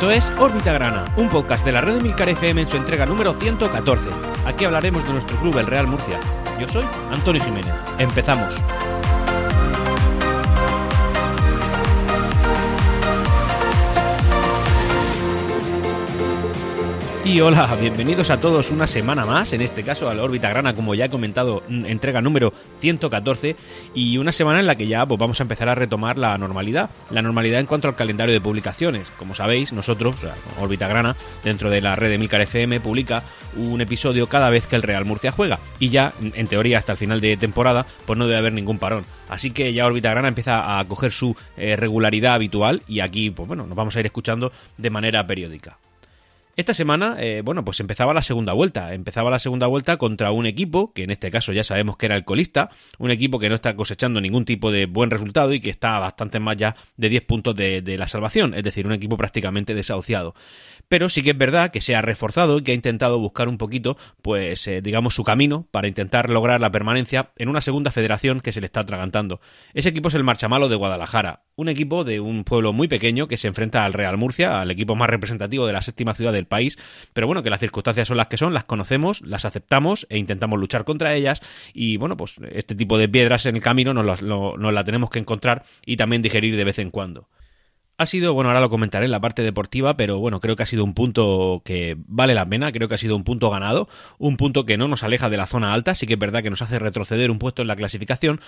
Esto es Órbita Grana, un podcast de la red de Milcar FM en su entrega número 114. Aquí hablaremos de nuestro club, el Real Murcia. Yo soy Antonio Jiménez. Empezamos. Y hola, bienvenidos a todos una semana más, en este caso a la órbita grana, como ya he comentado, entrega número 114, y una semana en la que ya pues, vamos a empezar a retomar la normalidad, la normalidad en cuanto al calendario de publicaciones. Como sabéis, nosotros, o sea, órbita grana, dentro de la red de Milcar FM, publica un episodio cada vez que el Real Murcia juega, y ya, en teoría, hasta el final de temporada, pues no debe haber ningún parón. Así que ya órbita grana empieza a coger su eh, regularidad habitual, y aquí, pues bueno, nos vamos a ir escuchando de manera periódica. Esta semana, eh, bueno, pues empezaba la segunda vuelta. Empezaba la segunda vuelta contra un equipo, que en este caso ya sabemos que era el colista, un equipo que no está cosechando ningún tipo de buen resultado y que está bastante más ya de 10 puntos de, la salvación, es decir, un equipo prácticamente desahuciado. Pero sí que es verdad que se ha reforzado y que ha intentado buscar un poquito, pues, eh, digamos, su camino para intentar lograr la permanencia en una segunda federación que se le está atragantando. Ese equipo es el Marchamalo de Guadalajara, un equipo de un pueblo muy pequeño que se enfrenta al Real Murcia, al equipo más representativo de la séptima ciudad del país, pero bueno, que las circunstancias son las que son, las conocemos, las aceptamos e intentamos luchar contra ellas. Y bueno, pues este tipo de piedras en el camino nos las, la tenemos que encontrar y también digerir de vez en cuando. Ha sido, bueno, ahora lo comentaré en la parte deportiva, pero bueno, creo que ha sido un punto que vale la pena, creo que ha sido un punto ganado, un punto que no nos aleja de la zona alta, sí que es verdad que nos hace retroceder un puesto en la clasificación,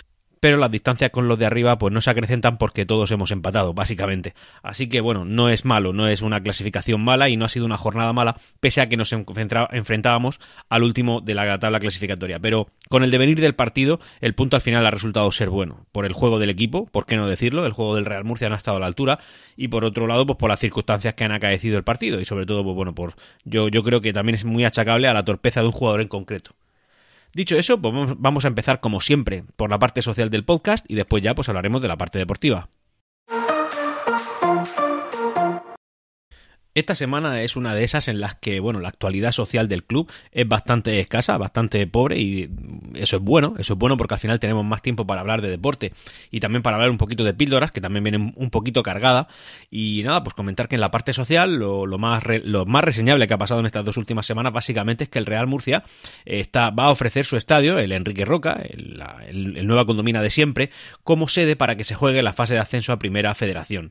pero las distancias con los de arriba pues no se acrecentan porque todos hemos empatado, básicamente. Así que bueno, no es malo, no es una clasificación mala y no ha sido una jornada mala, pese a que nos enfrentábamos al último de la tabla clasificatoria. Pero con el devenir del partido, el punto al final ha resultado ser bueno. Por el juego del equipo, por qué no decirlo, el juego del Real Murcia no ha estado a la altura, y por otro lado, pues por las circunstancias que han acaecido el partido, y sobre todo, pues bueno, por yo, yo creo que también es muy achacable a la torpeza de un jugador en concreto. Dicho eso, vamos a empezar como siempre por la parte social del podcast y después ya pues hablaremos de la parte deportiva. Esta semana es una de esas en las que, bueno, la actualidad social del club es bastante escasa, bastante pobre y eso es bueno, eso es bueno porque al final tenemos más tiempo para hablar de deporte y también para hablar un poquito de píldoras que también vienen un poquito cargada y nada, pues comentar que en la parte social lo, más, lo más reseñable que ha pasado en estas dos últimas semanas básicamente es que el Real Murcia está, va a ofrecer su estadio, el Enrique Roca, el, el nueva condomina de siempre, como sede para que se juegue la fase de ascenso a Primera Federación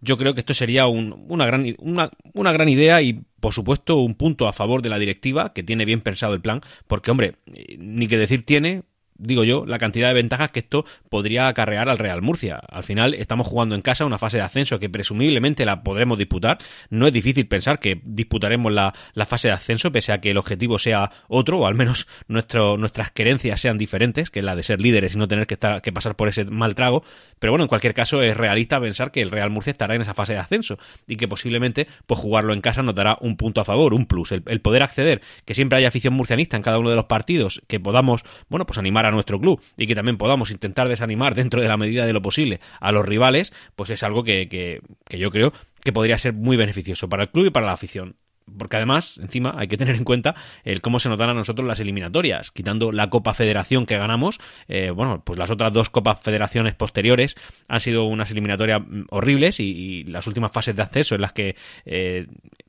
yo creo que esto sería una, gran, una, una gran idea y, por supuesto, un punto a favor de la directiva, que tiene bien pensado el plan, porque, hombre, ni que decir tiene, digo yo, la cantidad de ventajas que esto podría acarrear al Real Murcia. Al final estamos jugando en casa una fase de ascenso que presumiblemente la podremos disputar. No es difícil pensar que disputaremos la, fase de ascenso, pese a que el objetivo sea otro, o al menos nuestro, nuestras querencias sean diferentes, que es la de ser líderes y no tener que, estar, que pasar por ese mal trago. Pero bueno, en cualquier caso es realista pensar que el Real Murcia estará en esa fase de ascenso y que posiblemente pues jugarlo en casa nos dará un punto a favor, un plus. El, el poder acceder, que siempre haya afición murcianista en cada uno de los partidos, que podamos, bueno, pues animar a nuestro club y que también podamos intentar desanimar dentro de la medida de lo posible a los rivales, pues es algo que, que, que yo creo que podría ser muy beneficioso para el club y para la afición porque además, encima, hay que tener en cuenta el cómo se nos dan a nosotros las eliminatorias. Quitando la Copa Federación que ganamos, eh, bueno, pues las otras dos Copas Federaciones posteriores han sido unas eliminatorias mm, horribles y, las últimas fases de acceso en las que eh,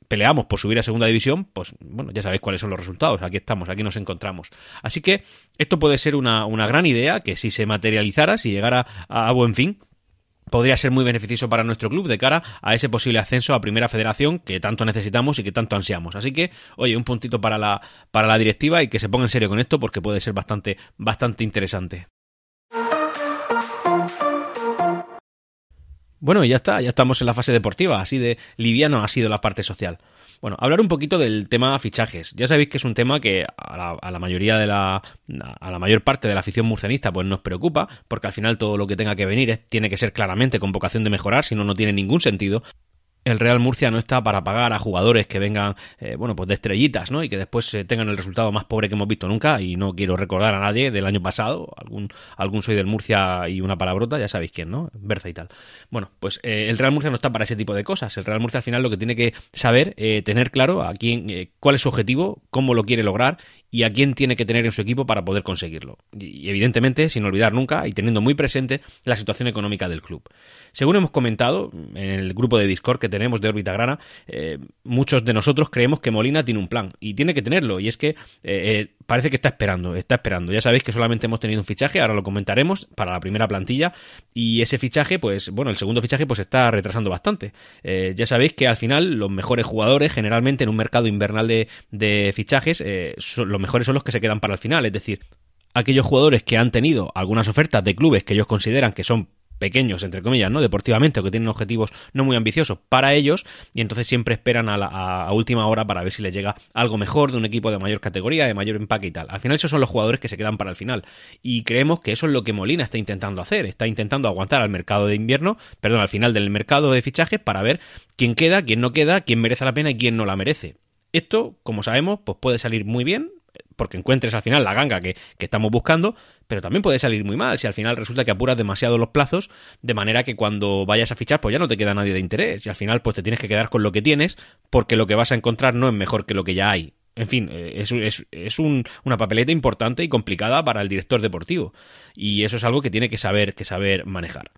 peleamos por subir a segunda división, pues bueno, ya sabéis cuáles son los resultados. Aquí estamos, aquí nos encontramos. Así que esto puede ser una, una gran idea que si se materializara, si llegara a buen fin, podría ser muy beneficioso para nuestro club de cara a ese posible ascenso a Primera Federación que tanto necesitamos y que tanto ansiamos. Así que, oye, un puntito para la, para la directiva y que se ponga en serio con esto porque puede ser bastante, bastante interesante. Bueno, y ya está, ya estamos en la fase deportiva, así de liviano ha sido la parte social. Bueno, hablar un poquito del tema fichajes. Ya sabéis que es un tema que a la, mayoría de la. a la mayor parte de la afición murcianista pues nos preocupa, porque al final todo lo que tenga que venir tiene que ser claramente con vocación de mejorar, si no, no tiene ningún sentido el Real Murcia no está para pagar a jugadores que vengan, eh, bueno, pues de estrellitas, ¿no? Y que después eh, tengan el resultado más pobre que hemos visto nunca. Y no quiero recordar a nadie del año pasado, algún, algún soy del Murcia y una palabrota, ya sabéis quién, ¿no? Berza y tal. Bueno, pues eh, el Real Murcia no está para ese tipo de cosas. El Real Murcia al final lo que tiene que saber, tener claro a quién, cuál es su objetivo, cómo lo quiere lograr y a quién tiene que tener en su equipo para poder conseguirlo. Y, evidentemente, sin olvidar nunca y teniendo muy presente la situación económica del club. Según hemos comentado en el grupo de Discord que tenemos de órbita grana, eh, muchos de nosotros creemos que Molina tiene un plan y tiene que tenerlo. Y es que eh, eh, parece que está esperando, está esperando. Ya sabéis que solamente hemos tenido un fichaje, ahora lo comentaremos para la primera plantilla y ese fichaje, pues bueno, el segundo fichaje pues está retrasando bastante. ya sabéis que al final los mejores jugadores generalmente en un mercado invernal de, de fichajes son los mejores son los que se quedan para el final, es decir, aquellos jugadores que han tenido algunas ofertas de clubes que ellos consideran que son pequeños, entre comillas, ¿no? Deportivamente, o que tienen objetivos no muy ambiciosos para ellos, y entonces siempre esperan a, la, a, última hora para ver si les llega algo mejor de un equipo de mayor categoría, de mayor empaque y tal. Al final, esos son los jugadores que se quedan para el final. Y creemos que eso es lo que Molina está intentando hacer. Está intentando aguantar al mercado de invierno, perdón, al final del mercado de fichajes para ver quién queda, quién no queda, quién merece la pena y quién no la merece. Esto, como sabemos, pues puede salir muy bien, porque encuentres al final la ganga que, que, estamos buscando, pero también puede salir muy mal si al final resulta que apuras demasiado los plazos, de manera que cuando vayas a fichar, pues ya no te queda nadie de interés, y al final pues te tienes que quedar con lo que tienes, porque lo que vas a encontrar no es mejor que lo que ya hay. En fin, eh, es, es, es un, una papeleta importante y complicada para el director deportivo. Y eso es algo que tiene que saber, que saber manejar.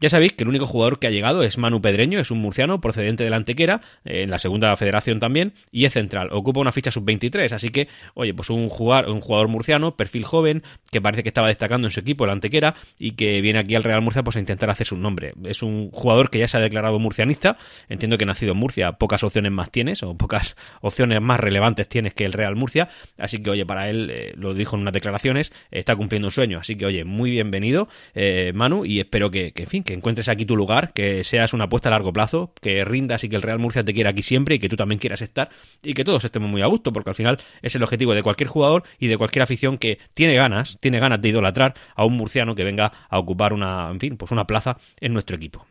Ya sabéis que el único jugador que ha llegado es Manu Pedreño, es un murciano procedente de la Antequera, eh, en la segunda federación también, y es central. Ocupa una ficha sub-23, así que, oye, pues un jugador, un jugador murciano, perfil joven, que parece que estaba destacando en su equipo, el Antequera, y que viene aquí al Real Murcia pues a intentar hacer su nombre. Es un jugador que ya se ha declarado murcianista, entiendo que nacido en Murcia, pocas opciones más tienes, o pocas opciones más relevantes tienes que el Real Murcia, así que, oye, para él, eh, lo dijo en unas declaraciones, está cumpliendo un sueño, así que, oye, muy bienvenido, eh, Manu, y espero que, que, en fin, que encuentres aquí tu lugar, que seas una apuesta a largo plazo, que rindas y que el Real Murcia te quiera aquí siempre y que tú también quieras estar y que todos estemos muy a gusto, porque al final es el objetivo de cualquier jugador y de cualquier afición que tiene ganas, tiene ganas de idolatrar a un murciano que venga a ocupar una, en fin, pues una plaza en nuestro equipo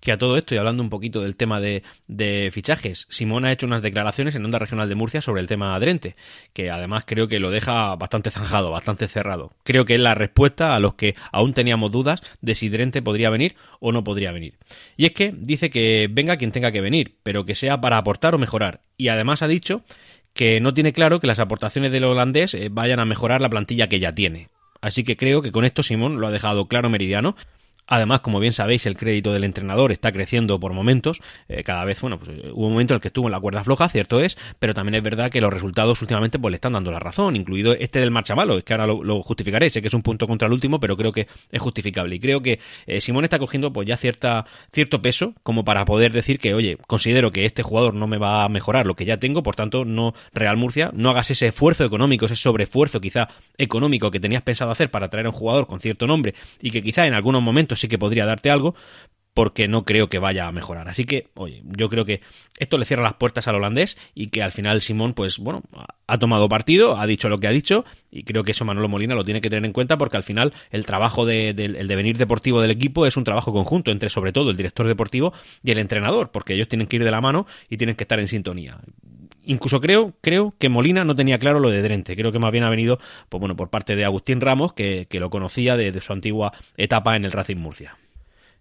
que a todo esto, y hablando un poquito del tema de, de, fichajes, Simón ha hecho unas declaraciones en Onda Regional de Murcia sobre el tema Drente, que además creo que lo deja bastante zanjado, bastante cerrado. Creo que es la respuesta a los que aún teníamos dudas de si Drente podría venir o no podría venir. Y es que dice que venga quien tenga que venir, pero que sea para aportar o mejorar. Y además ha dicho que no tiene claro que las aportaciones del holandés eh, vayan a mejorar la plantilla que ya tiene. Así que creo que con esto Simón lo ha dejado claro meridiano Además, como bien sabéis, el crédito del entrenador está creciendo por momentos. Eh, cada vez, bueno, pues hubo un momento en el que estuvo en la cuerda floja, cierto es, pero también es verdad que los resultados últimamente pues le están dando la razón, incluido este del malo. Es que ahora lo, justificaré, sé que es un punto contra el último, pero creo que es justificable. Y creo que eh, Simón está cogiendo pues ya cierta, cierto peso como para poder decir que, oye, considero que este jugador no me va a mejorar lo que ya tengo, por tanto, no Real Murcia, no hagas ese esfuerzo económico, ese sobreesfuerzo quizá económico que tenías pensado hacer para traer a un jugador con cierto nombre y que quizá en algunos momentos sí que podría darte algo, porque no creo que vaya a mejorar. Así que, oye, yo creo que esto le cierra las puertas al holandés y que al final Simón, pues bueno, ha tomado partido, ha dicho lo que ha dicho y creo que eso Manolo Molina lo tiene que tener en cuenta porque al final el trabajo de, devenir deportivo del equipo es un trabajo conjunto entre sobre todo el director deportivo y el entrenador, porque ellos tienen que ir de la mano y tienen que estar en sintonía incluso creo, creo que Molina no tenía claro lo de Drente. Creo que más bien ha venido, pues bueno, por parte de Agustín Ramos, que, que lo conocía de, su antigua etapa en el Racing Murcia.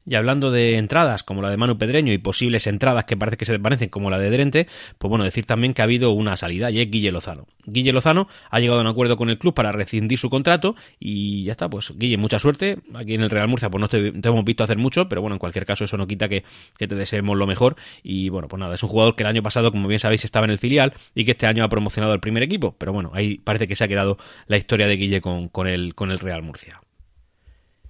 Y hablando de entradas como la de Manu Pedreño y posibles entradas que parece que se parecen como la de Drente, pues bueno, decir también que ha habido una salida y es Guille Lozano. Guille Lozano ha llegado a un acuerdo con el club para rescindir su contrato y ya está, pues Guille, mucha suerte. Aquí en el Real Murcia pues no te, hemos visto hacer mucho, pero bueno, en cualquier caso eso no quita que, que, te deseemos lo mejor y bueno, pues nada, es un jugador que el año pasado, como bien sabéis, estaba en el filial y que este año ha promocionado al primer equipo, pero bueno, ahí parece que se ha quedado la historia de Guille con, con, el, con el Real Murcia.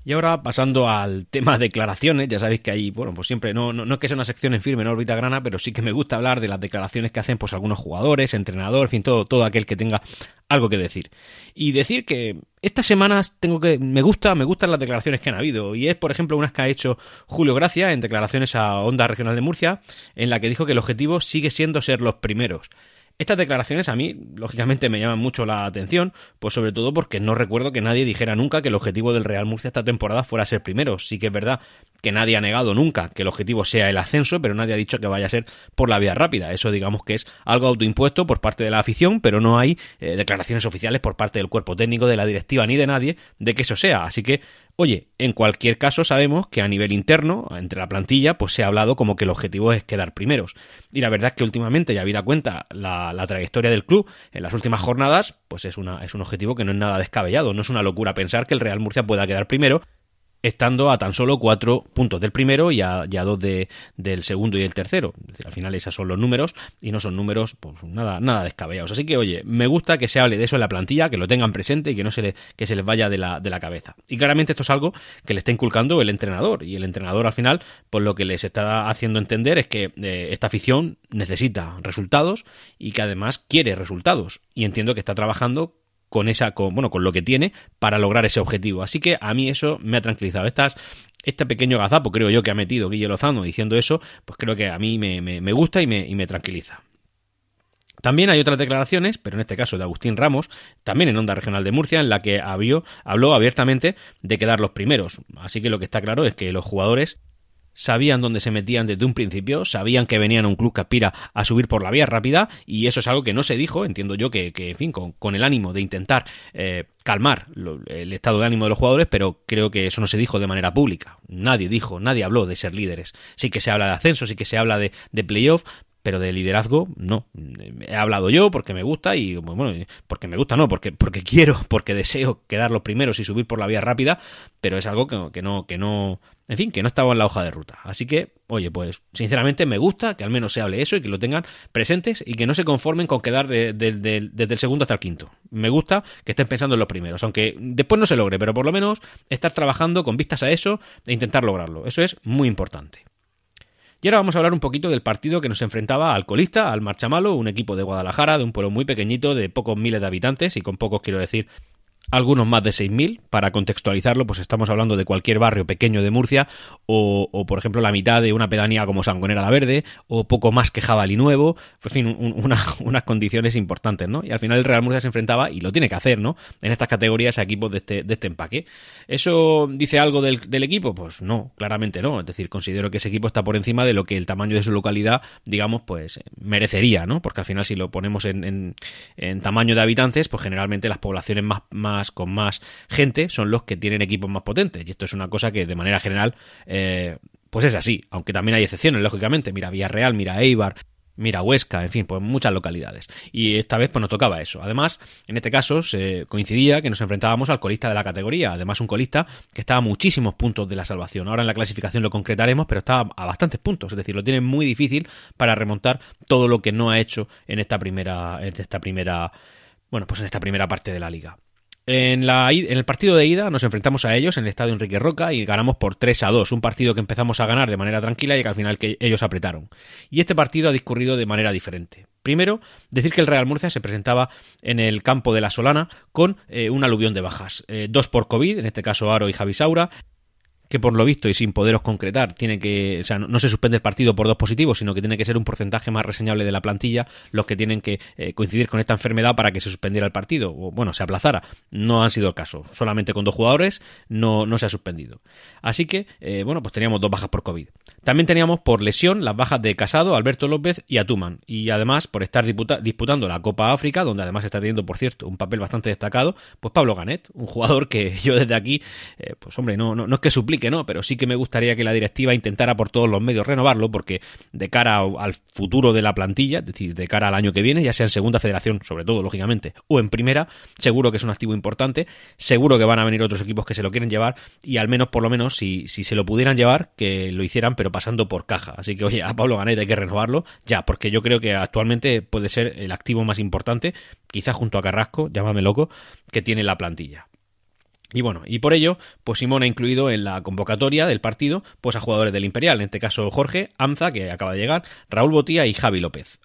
Y ahora pasando al tema declaraciones, ya sabéis que ahí, bueno, pues siempre, no, no, no es que sea una sección en firme en órbita grana, pero sí que me gusta hablar de las declaraciones que hacen pues algunos jugadores, entrenador, en fin, todo, todo aquel que tenga algo que decir. Y decir que estas semanas tengo que, me gusta, me gustan las declaraciones que han habido. Y es, por ejemplo, unas que ha hecho Julio Gracia en declaraciones a Onda Regional de Murcia, en la que dijo que el objetivo sigue siendo ser los primeros. Estas declaraciones a mí, lógicamente, me llaman mucho la atención, pues sobre todo porque no recuerdo que nadie dijera nunca que el objetivo del Real Murcia esta temporada fuera ser primero. Sí que es verdad que nadie ha negado nunca que el objetivo sea el ascenso, pero nadie ha dicho que vaya a ser por la vía rápida. Eso digamos que es algo autoimpuesto por parte de la afición, pero no hay eh, declaraciones oficiales por parte del cuerpo técnico, de la directiva ni de nadie de que eso sea. Así que Oye, en cualquier caso sabemos que a nivel interno, entre la plantilla, pues se ha hablado como que el objetivo es quedar primeros. Y la verdad es que últimamente, ya habida cuenta la, la, trayectoria del club en las últimas jornadas, pues es, una, es un objetivo que no es nada descabellado. No es una locura pensar que el Real Murcia pueda quedar primero, estando a tan solo cuatro puntos del primero y a, dos de, del segundo y el tercero. Es decir, al final esos son los números y no son números pues, nada, nada descabellados. Así que, oye, me gusta que se hable de eso en la plantilla, que lo tengan presente y que no se, le, que se les vaya de la, de la cabeza. Y claramente esto es algo que le está inculcando el entrenador. Y el entrenador al final, pues lo que les está haciendo entender es que eh, esta afición necesita resultados y que además quiere resultados. Y entiendo que está trabajando con esa, con, bueno, con lo que tiene para lograr ese objetivo. Así que a mí eso me ha tranquilizado. Estas, este pequeño gazapo, creo yo, que ha metido Guille Lozano diciendo eso, pues creo que a mí me, me, gusta y me, y me tranquiliza. También hay otras declaraciones, pero en este caso de Agustín Ramos, también en Onda Regional de Murcia, en la que habló abiertamente de quedar los primeros. Así que lo que está claro es que los jugadores sabían dónde se metían desde un principio, sabían que venían a un club que aspira a subir por la vía rápida y eso es algo que no se dijo, entiendo yo que, en fin, con, el ánimo de intentar eh, calmar el estado de ánimo de los jugadores, pero creo que eso no se dijo de manera pública. Nadie dijo, nadie habló de ser líderes. Sí que se habla de ascenso, sí que se habla de, de playoff, pero de liderazgo no. He hablado yo porque me gusta y bueno, porque me gusta no, porque porque quiero, porque deseo quedar los primeros y subir por la vía rápida, pero es algo que, que no que no en fin, que no estaba en la hoja de ruta. Así que, oye, pues sinceramente me gusta que al menos se hable eso y que lo tengan presentes y que no se conformen con quedar desde el segundo hasta el quinto. Me gusta que estén pensando en los primeros, aunque después no se logre, pero por lo menos estar trabajando con vistas a eso e intentar lograrlo. Eso es muy importante. Y ahora vamos a hablar un poquito del partido que nos enfrentaba al colista, al Marchamalo, un equipo de Guadalajara, de un pueblo muy pequeñito, de pocos miles de habitantes, y con pocos quiero decir algunos más de 6.000. Para contextualizarlo, pues estamos hablando de cualquier barrio pequeño de Murcia o, por ejemplo, la mitad de una pedanía como Sangonera la Verde o poco más que Jabalí Nuevo. En fin, unas condiciones importantes, ¿no? Y al final el Real Murcia se enfrentaba, y lo tiene que hacer, ¿no? En estas categorías a equipos de este, de este empaque. ¿Eso dice algo del, equipo? Pues no, claramente no. Es decir, considero que ese equipo está por encima de lo que el tamaño de su localidad, digamos, pues merecería, ¿no? Porque al final si lo ponemos en, en, tamaño de habitantes, pues generalmente las poblaciones más con más gente son los que tienen equipos más potentes. Y esto es una cosa que de manera general, eh, pues es así. Aunque también hay excepciones, lógicamente. Mira Villarreal, mira Eibar, mira Huesca, en fin, pues muchas localidades. Y esta vez pues nos tocaba eso. Además, en este caso se coincidía que nos enfrentábamos al colista de la categoría, además un colista que estaba a muchísimos puntos de la salvación. Ahora en la clasificación lo concretaremos, pero estaba a bastantes puntos, es decir, lo tiene muy difícil para remontar todo lo que no ha hecho en esta primera en esta primera bueno, pues en esta primera parte de la liga. En, el partido de ida nos enfrentamos a ellos en el estadio Enrique Roca y ganamos por 3 a 2, un partido que empezamos a ganar de manera tranquila y que al final que ellos apretaron. Y este partido ha discurrido de manera diferente. Primero, decir que el Real Murcia se presentaba en el campo de la Solana con eh, un aluvión de bajas. Eh, dos por COVID, en este caso Aro y Javi Saura, que por lo visto y sin poderos concretar, tiene que, o sea, no, se suspende el partido por dos positivos, sino que tiene que ser un porcentaje más reseñable de la plantilla los que tienen que eh, coincidir con esta enfermedad para que se suspendiera el partido, o bueno, se aplazara. No han sido el caso, solamente con dos jugadores no, no se ha suspendido. Así que, eh, bueno, pues teníamos dos bajas por COVID. También teníamos por lesión las bajas de Casado, Alberto López y Atuman, y además por estar disputando la Copa África, donde además está teniendo, por cierto, un papel bastante destacado, pues Pablo Ganet, un jugador que yo desde aquí, eh, pues hombre, no, no, no es que suplique que no, pero sí que me gustaría que la directiva intentara por todos los medios renovarlo, porque de cara al futuro de la plantilla, es decir, de cara al año que viene, ya sea en segunda federación, sobre todo, lógicamente, o en primera, seguro que es un activo importante, seguro que van a venir otros equipos que se lo quieren llevar, y al menos, por lo menos, si, si se lo pudieran llevar, que lo hicieran, pero pasando por caja. Así que, oye, a Pablo Ganet hay que renovarlo ya, porque yo creo que actualmente puede ser el activo más importante, quizás junto a Carrasco, llámame loco, que tiene la plantilla. Y bueno, y por ello, pues Simón ha incluido en la convocatoria del partido pues a jugadores del Imperial, en este caso Jorge, Amza, que acaba de llegar, Raúl Botía y Javi López.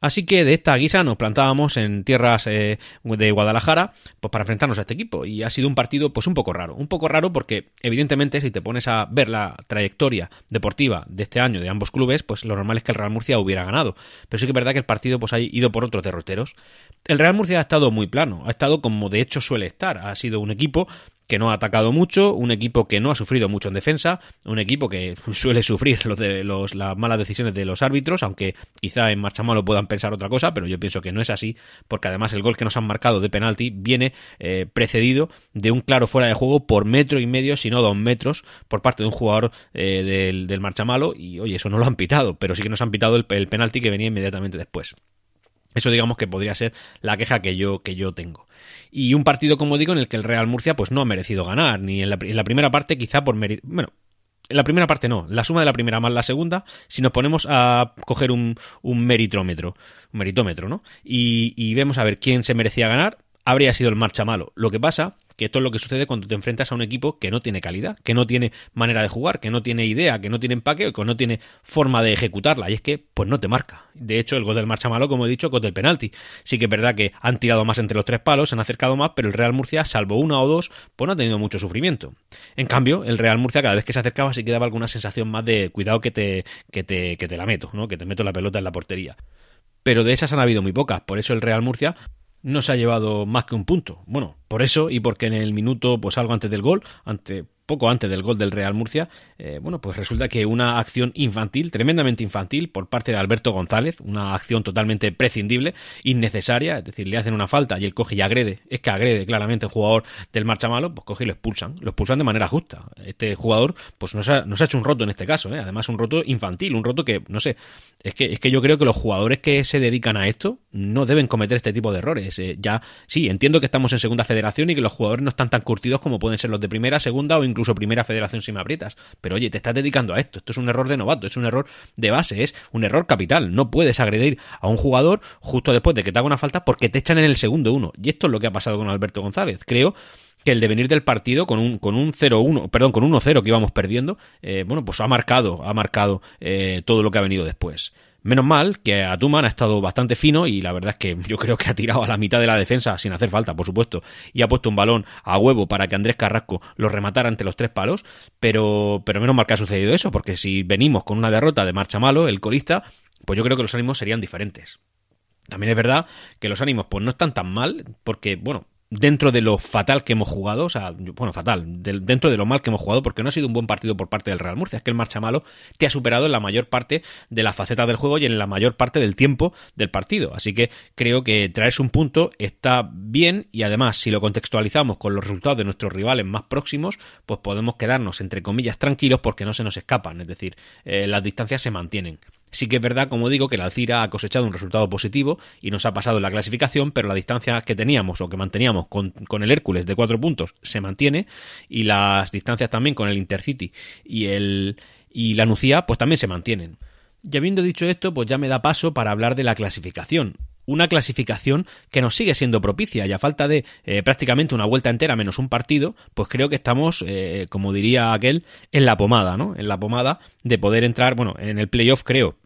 Así que de esta guisa nos plantábamos en tierras eh, de Guadalajara pues para enfrentarnos a este equipo. Y ha sido un partido pues un poco raro, un poco raro porque evidentemente si te pones a ver la trayectoria deportiva de este año de ambos clubes pues lo normal es que el Real Murcia hubiera ganado, pero sí que es verdad que el partido pues ha ido por otros derroteros. El Real Murcia ha estado muy plano, ha estado como de hecho suele estar, ha sido un equipo que no ha atacado mucho, un equipo que no ha sufrido mucho en defensa, un equipo que suele sufrir los de los, las malas decisiones de los árbitros, aunque quizá en marcha malo puedan pensar otra cosa, pero yo pienso que no es así, porque además el gol que nos han marcado de penalti viene eh, precedido de un claro fuera de juego por metro y medio, si no dos metros, por parte de un jugador eh, del, del marchamalo, y oye, eso no lo han pitado, pero sí que nos han pitado el, el penalti que venía inmediatamente después. Eso digamos que podría ser la queja que yo, que yo tengo. Y un partido, como digo, en el que el Real Murcia pues no ha merecido ganar, ni en la, en la primera parte quizá por mérito... Bueno, en la primera parte no, la suma de la primera más la segunda, si nos ponemos a coger un, un meritómetro, un meritómetro, ¿no? Y, y vemos a ver quién se merecía ganar, habría sido el marcha malo. Lo que pasa que esto es lo que sucede cuando te enfrentas a un equipo que no tiene calidad, que no tiene manera de jugar, que no tiene idea, que no tiene empaque, que no tiene forma de ejecutarla. Y es que, pues no te marca. De hecho, el gol del marcha malo, como he dicho, gol del penalti. Sí que es verdad que han tirado más entre los tres palos, se han acercado más, pero el Real Murcia, salvo una o dos, pues no ha tenido mucho sufrimiento. En cambio, el Real Murcia, cada vez que se acercaba, sí que daba alguna sensación más de cuidado que te, que te, que te la meto, ¿no? Que te meto la pelota en la portería pero de esas han habido muy pocas. Por eso el Real Murcia no se ha llevado más que un punto. Bueno, por eso y porque en el minuto, pues algo antes del gol, ante poco antes del gol del Real Murcia, eh, bueno, pues resulta que una acción infantil, tremendamente infantil, por parte de Alberto González, una acción totalmente prescindible, innecesaria, es decir, le hacen una falta y él coge y agrede, es que agrede claramente el jugador del marcha malo, pues coge y lo expulsan, lo expulsan de manera justa. Este jugador, pues nos ha, nos ha hecho un roto en este caso, ¿eh? además un roto infantil, un roto que, no sé, es que, es que yo creo que los jugadores que se dedican a esto no deben cometer este tipo de errores. Eh, ya, sí, entiendo que estamos en segunda federación y que los jugadores no están tan curtidos como pueden ser los de primera, segunda o incluso incluso primera federación si me aprietas. Pero oye, te estás dedicando a esto. Esto es un error de novato, es un error de base, es un error capital. No puedes agredir a un jugador justo después de que te haga una falta porque te echan en el segundo uno. Y esto es lo que ha pasado con Alberto González. Creo que el devenir del partido con un con un 0-1, perdón, con un 1-0 que íbamos perdiendo, eh, bueno, pues ha marcado, ha marcado eh, todo lo que ha venido después. Menos mal que Atuman ha estado bastante fino y la verdad es que yo creo que ha tirado a la mitad de la defensa sin hacer falta, por supuesto, y ha puesto un balón a huevo para que Andrés Carrasco lo rematara ante los tres palos, pero, pero menos mal que ha sucedido eso, porque si venimos con una derrota de marcha malo, el colista, pues yo creo que los ánimos serían diferentes. También es verdad que los ánimos pues no están tan mal, porque, bueno, dentro de lo fatal que hemos jugado, o sea, bueno, fatal, de, dentro de lo mal que hemos jugado, porque no ha sido un buen partido por parte del Real Murcia, es que el marcha malo te ha superado en la mayor parte de la faceta del juego y en la mayor parte del tiempo del partido. Así que creo que traerse un punto está bien y además, si lo contextualizamos con los resultados de nuestros rivales más próximos, pues podemos quedarnos, entre comillas, tranquilos porque no se nos escapan, es decir, eh, las distancias se mantienen. Sí que es verdad, como digo, que la Alcira ha cosechado un resultado positivo y nos ha pasado en la clasificación, pero la distancia que teníamos o que manteníamos con, el Hércules de cuatro puntos se mantiene y las distancias también con el Intercity y, el, y la Nucía pues también se mantienen. Y habiendo dicho esto, pues ya me da paso para hablar de la clasificación una clasificación que nos sigue siendo propicia y a falta de eh, prácticamente una vuelta entera menos un partido, pues creo que estamos, eh, como diría aquel, en la pomada, ¿no? En la pomada de poder entrar, bueno, en el playoff creo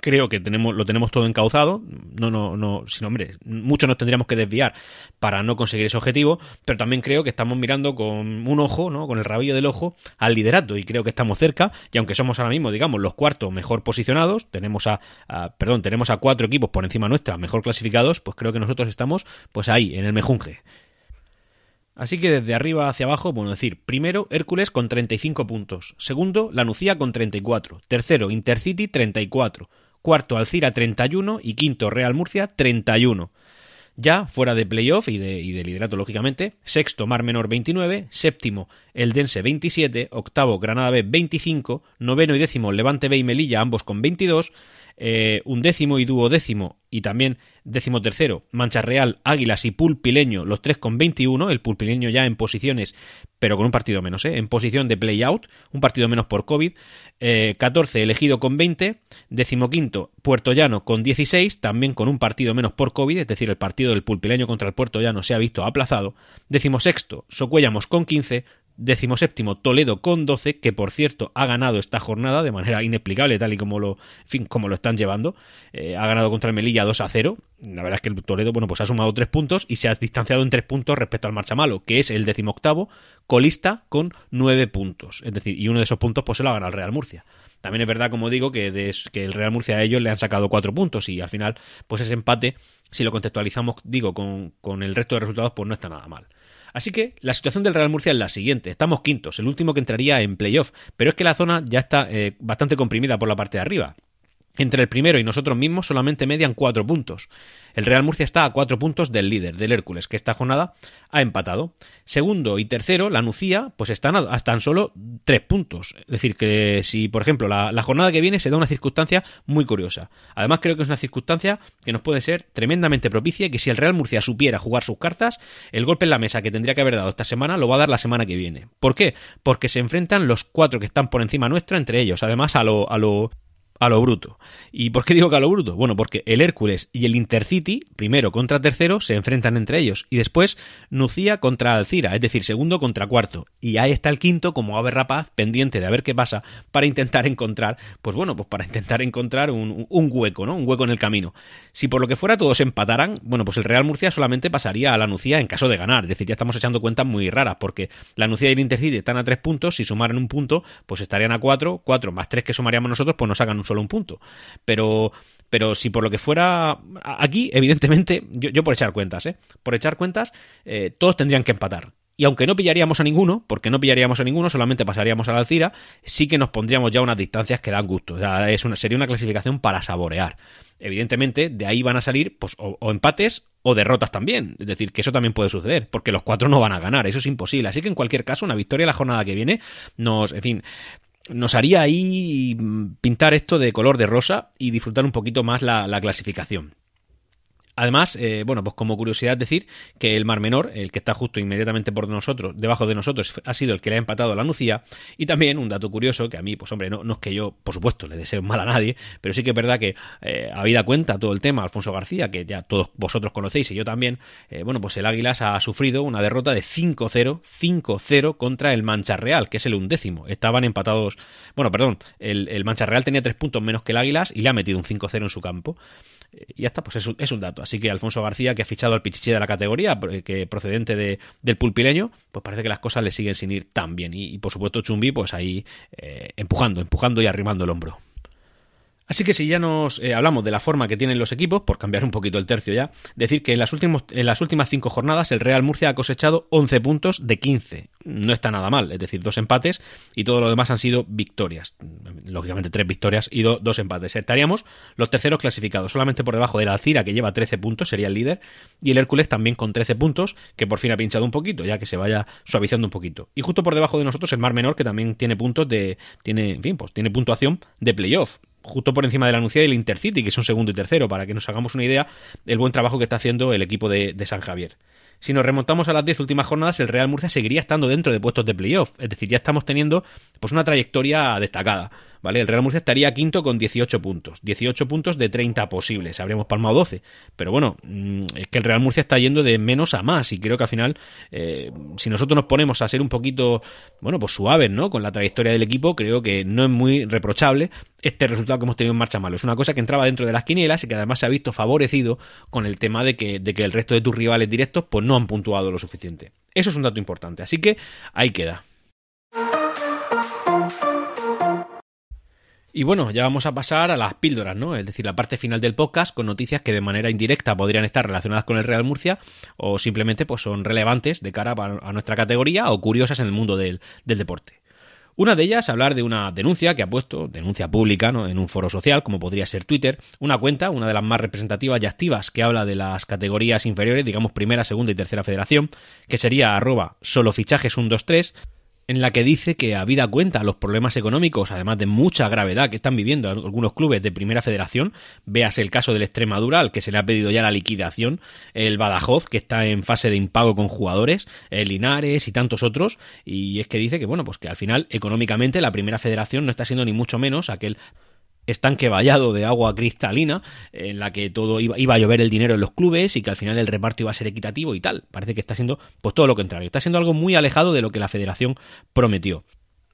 creo que tenemos lo tenemos todo encauzado. No no no sin hombre mucho nos tendríamos que desviar para no conseguir ese objetivo pero también creo que estamos mirando con un ojo no con el rabillo del ojo al liderato y creo que estamos cerca y aunque somos ahora mismo digamos los cuartos mejor posicionados tenemos a, a perdón tenemos a cuatro equipos por encima nuestra mejor clasificados pues creo que nosotros estamos pues ahí en el mejunje Así que desde arriba hacia abajo, bueno, decir, primero Hércules con 35 puntos, segundo La Nucía con 34, tercero Intercity 34, cuarto Alcira 31 y quinto Real Murcia 31. Ya fuera de playoff y de, y de liderato, lógicamente, sexto Mar Menor 29, séptimo Eldense 27, octavo Granada B 25, noveno y décimo Levante B y Melilla, ambos con 22, eh, undécimo y duodécimo y también décimo tercero, Mancha Real, Águilas y Pulpileño, los tres con 21, el Pulpileño ya en posiciones, pero con un partido menos, ¿eh? en posición de play-out, un partido menos por COVID, eh, 14 elegido con 20, décimo quinto Puerto Llano con 16, también con un partido menos por COVID, es decir, el partido del Pulpileño contra el Puerto Llano se ha visto aplazado, décimo sexto Socuellamos con 15, séptimo Toledo con 12, que por cierto ha ganado esta jornada de manera inexplicable, tal y como lo, fin, como lo están llevando. Eh, ha ganado contra el Melilla 2 a 0. La verdad es que el Toledo, bueno, pues ha sumado 3 puntos y se ha distanciado en 3 puntos respecto al Marchamalo, que es el decimoctavo colista con 9 puntos. Es decir, y uno de esos puntos pues se lo ha ganado el Real Murcia. También es verdad, como digo, que, de, que el Real Murcia a ellos le han sacado 4 puntos y al final, pues ese empate, si lo contextualizamos, digo, con, con el resto de resultados, pues no está nada mal. Así que la situación del Real Murcia es la siguiente. Estamos quintos, el último que entraría en playoff, pero es que la zona ya está eh, bastante comprimida por la parte de arriba. Entre el primero y nosotros mismos solamente median cuatro puntos. El Real Murcia está a cuatro puntos del líder, del Hércules, que esta jornada ha empatado. Segundo y tercero, la Nucía, pues están a tan solo tres puntos. Es decir, que si, por ejemplo, la, la, jornada que viene se da una circunstancia muy curiosa. Además, creo que es una circunstancia que nos puede ser tremendamente propicia y que si el Real Murcia supiera jugar sus cartas, el golpe en la mesa que tendría que haber dado esta semana lo va a dar la semana que viene. ¿Por qué? Porque se enfrentan los cuatro que están por encima nuestra entre ellos. Además, a lo, a lo a lo bruto. ¿Y por qué digo que a lo bruto? Bueno, porque el Hércules y el Intercity, primero contra tercero, se enfrentan entre ellos. Y después Nucía contra Alcira, es decir, segundo contra cuarto. Y ahí está el quinto, como ave rapaz, pendiente de a ver qué pasa, para intentar encontrar, pues bueno, pues para intentar encontrar un, un hueco, ¿no? Un hueco en el camino. Si por lo que fuera todos empataran, bueno, pues el Real Murcia solamente pasaría a la Nucía en caso de ganar. Es decir, ya estamos echando cuentas muy raras, porque la Nucía y el Intercity están a tres puntos, si sumaran un punto, pues estarían a cuatro, cuatro más tres que sumaríamos nosotros, pues nos hagan un solo un punto. Pero, pero si por lo que fuera aquí, evidentemente, yo, yo por echar cuentas, ¿eh? Por echar cuentas, eh, todos tendrían que empatar. Y aunque no pillaríamos a ninguno, porque no pillaríamos a ninguno, solamente pasaríamos a la Alcira, sí que nos pondríamos ya unas distancias que dan gusto. O sea, es una, sería una clasificación para saborear. Evidentemente, de ahí van a salir pues, o, o, empates o derrotas también. Es decir, que eso también puede suceder, porque los cuatro no van a ganar, eso es imposible. Así que en cualquier caso, una victoria la jornada que viene nos, en fin, nos haría ahí pintar esto de color de rosa y disfrutar un poquito más la, la clasificación. Además, eh, bueno, pues como curiosidad decir que el Mar Menor, el que está justo inmediatamente por nosotros, debajo de nosotros, ha sido el que le ha empatado a la Nucía. Y también un dato curioso que a mí, pues hombre, no, no es que yo, por supuesto, le deseo mal a nadie, pero sí que es verdad que eh, habida cuenta todo el tema, Alfonso García, que ya todos vosotros conocéis y yo también, eh, bueno, pues el Águilas ha sufrido una derrota de 5-0, 5-0 contra el Mancha Real, que es el undécimo. Estaban empatados, bueno, perdón, el, el Mancha Real tenía tres puntos menos que el Águilas y le ha metido un 5-0 en su campo y ya está, pues es un, es un, dato. Así que Alfonso García, que ha fichado al pichichi de la categoría, que procedente de, del pulpileño, pues parece que las cosas le siguen sin ir tan bien. Y, y por supuesto Chumbi, pues ahí eh, empujando, empujando y arrimando el hombro. Así que si ya nos eh, hablamos de la forma que tienen los equipos, por cambiar un poquito el tercio ya, decir que en las, últimos, en las últimas cinco jornadas el Real Murcia ha cosechado 11 puntos de 15. No está nada mal, es decir, dos empates y todo lo demás han sido victorias. Lógicamente tres victorias y do, dos empates. Estaríamos los terceros clasificados, solamente por debajo del Alcira que lleva 13 puntos, sería el líder, y el Hércules también con 13 puntos, que por fin ha pinchado un poquito, ya que se vaya suavizando un poquito. Y justo por debajo de nosotros el Mar Menor, que también tiene puntos de... tiene, en fin, pues tiene puntuación de playoff justo por encima de la Nucía y el Intercity, que son segundo y tercero, para que nos hagamos una idea del buen trabajo que está haciendo el equipo de, de San Javier. Si nos remontamos a las 10 últimas jornadas, el Real Murcia seguiría estando dentro de puestos de playoff. Es decir, ya estamos teniendo pues una trayectoria destacada. ¿Vale? El Real Murcia estaría quinto con 18 puntos. 18 puntos de 30 posibles. Habríamos palmado 12. Pero bueno, es que el Real Murcia está yendo de menos a más. Y creo que al final, eh, si nosotros nos ponemos a ser un poquito, bueno, pues suaves, ¿no? Con la trayectoria del equipo, creo que no es muy reprochable este resultado que hemos tenido en marcha malo. Es una cosa que entraba dentro de las quinielas y que además se ha visto favorecido con el tema de que, de que el resto de tus rivales directos pues no han puntuado lo suficiente. Eso es un dato importante. Así que ahí queda. Y bueno, ya vamos a pasar a las píldoras, ¿no? Es decir, la parte final del podcast con noticias que de manera indirecta podrían estar relacionadas con el Real Murcia o simplemente pues son relevantes de cara a nuestra categoría o curiosas en el mundo del, del deporte. Una de ellas, hablar de una denuncia que ha puesto, denuncia pública, ¿no? en un foro social, como podría ser Twitter, una cuenta, una de las más representativas y activas, que habla de las categorías inferiores, digamos primera, segunda y tercera federación, que sería arroba solo fichajes 123, en la que dice que habida cuenta los problemas económicos, además de mucha gravedad que están viviendo algunos clubes de primera federación, veas el caso del Extremadura, al que se le ha pedido ya la liquidación, el Badajoz, que está en fase de impago con jugadores, el Linares y tantos otros, y es que dice que, bueno, pues que al final, económicamente, la primera federación no está siendo ni mucho menos aquel estanque vallado de agua cristalina en la que todo iba, iba, a llover el dinero en los clubes y que al final el reparto iba a ser equitativo y tal. Parece que está siendo pues todo lo contrario. Está siendo algo muy alejado de lo que la federación prometió.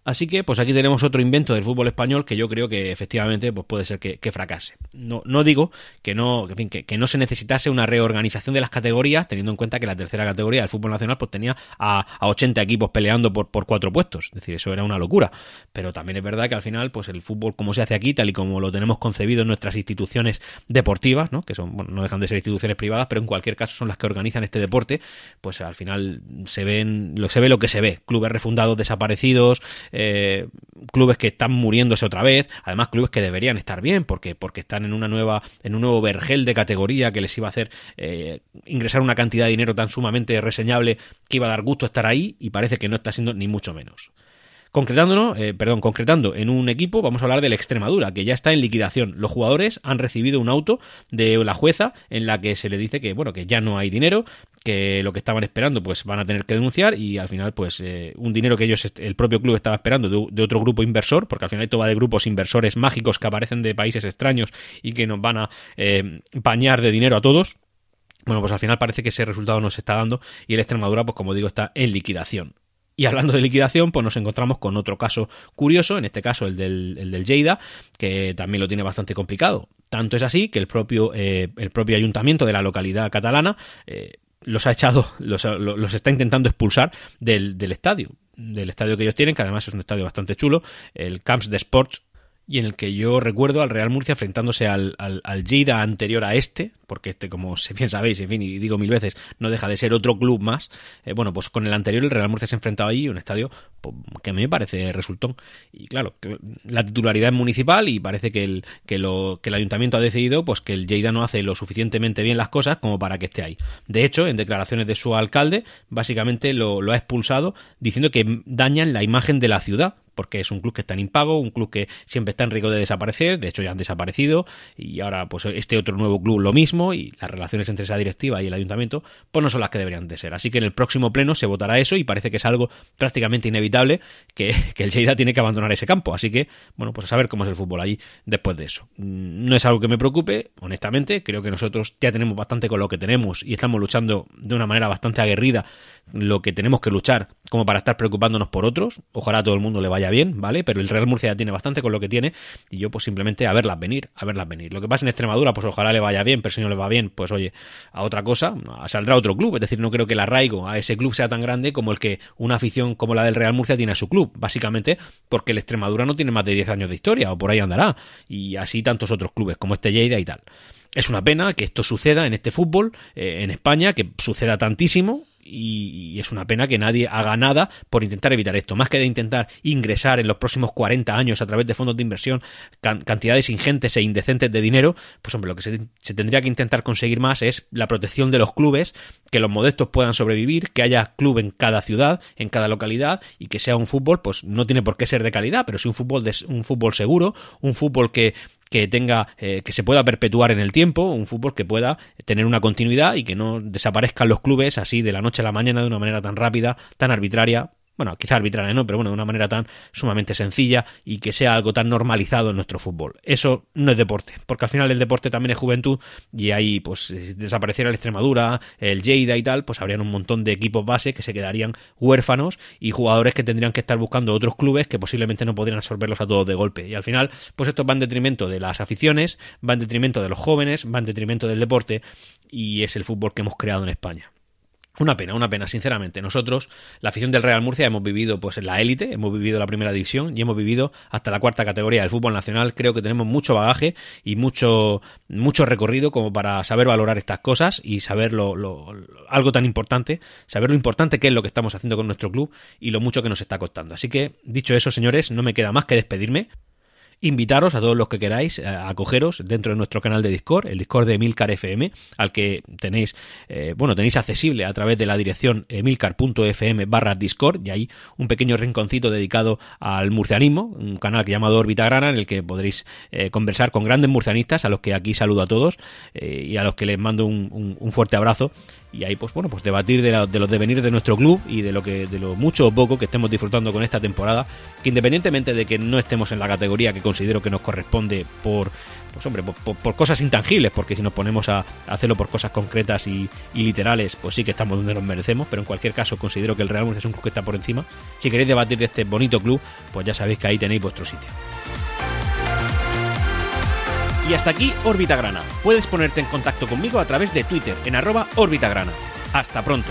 Así que, pues aquí tenemos otro invento del fútbol español que yo creo que efectivamente pues puede ser que, fracase. no, no digo que no, en fin, que, no se necesitase una reorganización de las categorías, teniendo en cuenta que la tercera categoría del fútbol nacional pues tenía a, a 80 equipos peleando por, por cuatro puestos. Es decir, eso era una locura. Pero también es verdad que al final, pues el fútbol como se hace aquí, tal y como lo tenemos concebido en nuestras instituciones deportivas, ¿no? que son, bueno, no dejan de ser instituciones privadas, pero en cualquier caso son las que organizan este deporte, pues al final se ven, lo, se ve lo que se ve. Clubes refundados desaparecidos, clubes que están muriéndose otra vez, además clubes que deberían estar bien, porque, porque están en una nueva, en un nuevo vergel de categoría que les iba a hacer eh, ingresar una cantidad de dinero tan sumamente reseñable que iba a dar gusto estar ahí, y parece que no está siendo ni mucho menos. Concretándonos, eh, perdón, concretando en un equipo, vamos a hablar del Extremadura, que ya está en liquidación. Los jugadores han recibido un auto de la jueza en la que se le dice que, bueno, que ya no hay dinero, que lo que estaban esperando, pues van a tener que denunciar y al final, pues eh, un dinero que ellos, el propio club estaba esperando de, otro grupo inversor, porque al final esto va de grupos inversores mágicos que aparecen de países extraños y que nos van a eh, bañar de dinero a todos. Bueno, pues al final parece que ese resultado nos está dando y el Extremadura, pues como digo, está en liquidación. Y hablando de liquidación, pues nos encontramos con otro caso curioso, en este caso el del, el del Lleida, que también lo tiene bastante complicado. Tanto es así que el propio, eh, el propio ayuntamiento de la localidad catalana eh, los ha echado, los, los, está intentando expulsar del, del estadio del estadio que ellos tienen, que además es un estadio bastante chulo, el Camps de Sports y en el que yo recuerdo al Real Murcia enfrentándose al, al, al Lleida anterior a este, porque este, como bien sabéis, en fin, y digo mil veces, no deja de ser otro club más. Eh, bueno, pues con el anterior el Real Murcia se ha enfrentado ahí, un estadio pues, que a mí me parece resultón. Y claro, la titularidad es municipal y parece que el, que, lo, que el ayuntamiento ha decidido pues que el Lleida no hace lo suficientemente bien las cosas como para que esté ahí. De hecho, en declaraciones de su alcalde, básicamente lo, lo ha expulsado diciendo que dañan la imagen de la ciudad porque es un club que está en impago, un club que siempre está en riesgo de desaparecer, de hecho ya han desaparecido, y ahora pues este otro nuevo club lo mismo, y las relaciones entre esa directiva y el ayuntamiento pues no son las que deberían de ser. Así que en el próximo pleno se votará eso y parece que es algo prácticamente inevitable que, el Lleida tiene que abandonar ese campo. Así que, bueno, pues a saber cómo es el fútbol allí después de eso. No es algo que me preocupe, honestamente, creo que nosotros ya tenemos bastante con lo que tenemos y estamos luchando de una manera bastante aguerrida lo que tenemos que luchar como para estar preocupándonos por otros. Ojalá a todo el mundo le vaya bien, ¿vale? Pero el Real Murcia ya tiene bastante con lo que tiene y yo pues simplemente a verlas venir, a verlas venir. Lo que pasa en Extremadura, pues ojalá le vaya bien, pero si no le va bien, pues oye, a otra cosa, saldrá otro club. Es decir, no creo que el arraigo a ese club sea tan grande como el que una afición como la del Real Murcia tiene a su club, básicamente porque el Extremadura no tiene más de 10 años de historia o por ahí andará y así tantos otros clubes como este Lleida y tal. Es una pena que esto suceda en este fútbol, eh, en España, que suceda tantísimo, y, es una pena que nadie haga nada por intentar evitar esto. Más que de intentar ingresar en los próximos 40 años a través de fondos de inversión cantidades ingentes e indecentes de dinero, pues hombre, lo que se, se, tendría que intentar conseguir más es la protección de los clubes, que los modestos puedan sobrevivir, que haya club en cada ciudad, en cada localidad y que sea un fútbol, pues no tiene por qué ser de calidad, pero sí un fútbol, de, un fútbol seguro, un fútbol que que tenga eh, que se pueda perpetuar en el tiempo, un fútbol que pueda tener una continuidad y que no desaparezcan los clubes así de la noche a la mañana de una manera tan rápida, tan arbitraria, bueno, quizá arbitraria no, pero bueno, de una manera tan sumamente sencilla y que sea algo tan normalizado en nuestro fútbol. Eso no es deporte, porque al final el deporte también es juventud y ahí pues si desapareciera el Extremadura, el Lleida y tal, pues habrían un montón de equipos base que se quedarían huérfanos y jugadores que tendrían que estar buscando otros clubes que posiblemente no podrían absorberlos a todos de golpe. Y al final, pues esto va en detrimento de las aficiones, va en detrimento de los jóvenes, va en detrimento del deporte y es el fútbol que hemos creado en España. Una pena, una pena, sinceramente. Nosotros, la afición del Real Murcia, hemos vivido pues en la élite, hemos vivido la primera división y hemos vivido hasta la cuarta categoría del fútbol nacional. Creo que tenemos mucho bagaje y mucho, mucho recorrido como para saber valorar estas cosas y saber lo, lo, algo tan importante, saber lo importante que es lo que estamos haciendo con nuestro club y lo mucho que nos está costando. Así que, dicho eso, señores, no me queda más que despedirme invitaros a todos los que queráis a acogeros dentro de nuestro canal de Discord, el Discord de Emilcar FM, al que tenéis, eh, bueno, tenéis accesible a través de la dirección emilcar.fm barra Discord y hay un pequeño rinconcito dedicado al murcianismo, un canal que llamado Órbita Grana en el que podréis eh, conversar con grandes murcianistas, a los que aquí saludo a todos eh, y a los que les mando un, fuerte abrazo. Y ahí pues bueno pues debatir de, la, de, los devenirs de nuestro club y de lo que de lo mucho o poco que estemos disfrutando con esta temporada que independientemente de que no estemos en la categoría que considero que nos corresponde por pues hombre por, cosas intangibles porque si nos ponemos a, hacerlo por cosas concretas y, literales pues sí que estamos donde nos merecemos pero en cualquier caso considero que el Real Murcia es un club que está por encima si queréis debatir de este bonito club pues ya sabéis que ahí tenéis vuestro sitio Y hasta aquí Órbita Grana. Puedes ponerte en contacto conmigo a través de Twitter en arroba Grana. Hasta pronto.